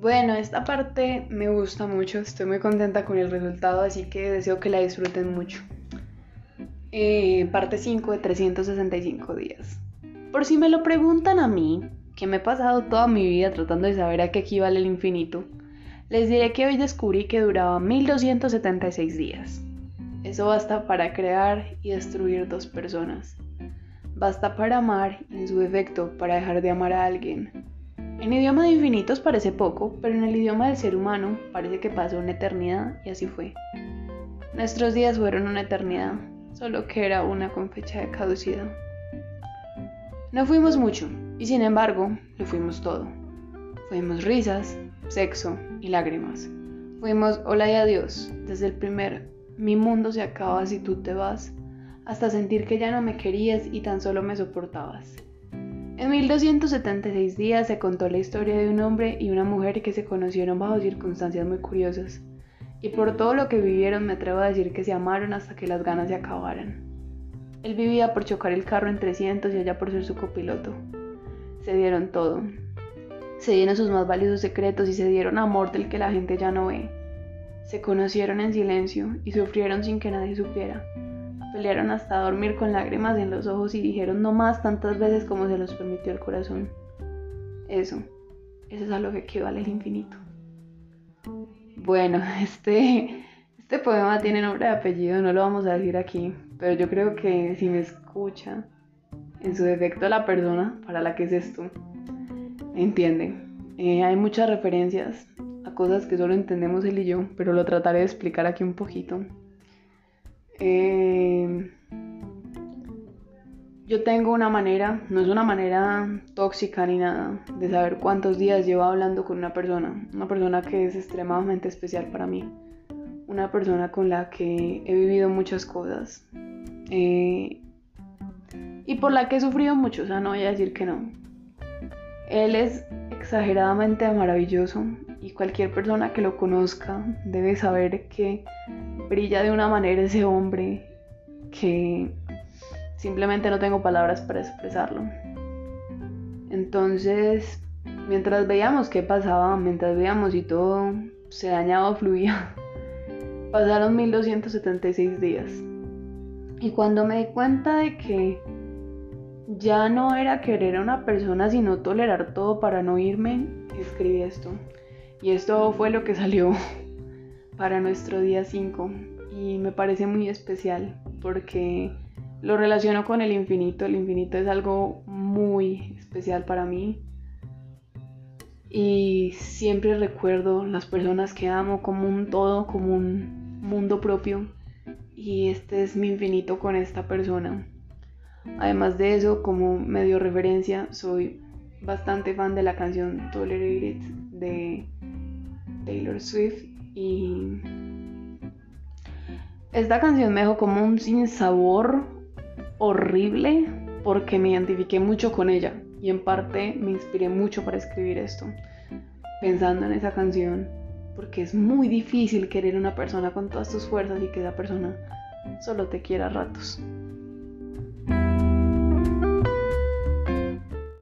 Bueno, esta parte me gusta mucho, estoy muy contenta con el resultado, así que deseo que la disfruten mucho. Eh, parte 5 de 365 días. Por si me lo preguntan a mí, que me he pasado toda mi vida tratando de saber a qué equivale el infinito, les diré que hoy descubrí que duraba 1276 días. Eso basta para crear y destruir dos personas. Basta para amar en su defecto para dejar de amar a alguien. En idioma de infinitos parece poco, pero en el idioma del ser humano parece que pasó una eternidad y así fue. Nuestros días fueron una eternidad, solo que era una con fecha de caducidad. No fuimos mucho, y sin embargo, lo fuimos todo. Fuimos risas, sexo y lágrimas. Fuimos hola y adiós, desde el primer mi mundo se acaba si tú te vas, hasta sentir que ya no me querías y tan solo me soportabas. En 1276 días se contó la historia de un hombre y una mujer que se conocieron bajo circunstancias muy curiosas, y por todo lo que vivieron me atrevo a decir que se amaron hasta que las ganas se acabaran. Él vivía por chocar el carro en 300 y ella por ser su copiloto. Se dieron todo. Se dieron sus más valiosos secretos y se dieron amor del que la gente ya no ve. Se conocieron en silencio y sufrieron sin que nadie supiera. Pelearon hasta dormir con lágrimas en los ojos y dijeron no más tantas veces como se los permitió el corazón. Eso, eso es a lo que equivale el infinito. Bueno, este, este poema tiene nombre de apellido, no lo vamos a decir aquí, pero yo creo que si me escucha, en su defecto la persona para la que es esto, entiende. Eh, hay muchas referencias a cosas que solo entendemos él y yo, pero lo trataré de explicar aquí un poquito. Eh, yo tengo una manera, no es una manera tóxica ni nada, de saber cuántos días llevo hablando con una persona, una persona que es extremadamente especial para mí, una persona con la que he vivido muchas cosas. Eh, y por la que he sufrido mucho, o sea, no voy a decir que no. Él es exageradamente maravilloso y cualquier persona que lo conozca debe saber que brilla de una manera ese hombre que simplemente no tengo palabras para expresarlo. Entonces, mientras veíamos qué pasaba, mientras veíamos si todo se dañaba o fluía, pasaron 1276 días. Y cuando me di cuenta de que ya no era querer a una persona, sino tolerar todo para no irme, escribí esto. Y esto fue lo que salió para nuestro día 5 y me parece muy especial porque lo relaciono con el infinito. El infinito es algo muy especial para mí y siempre recuerdo las personas que amo como un todo, como un mundo propio y este es mi infinito con esta persona. Además de eso, como medio referencia, soy bastante fan de la canción Tolerated de Taylor Swift y esta canción me dejó como un sinsabor horrible porque me identifiqué mucho con ella y en parte me inspiré mucho para escribir esto, pensando en esa canción, porque es muy difícil querer una persona con todas tus fuerzas y que esa persona solo te quiera a ratos.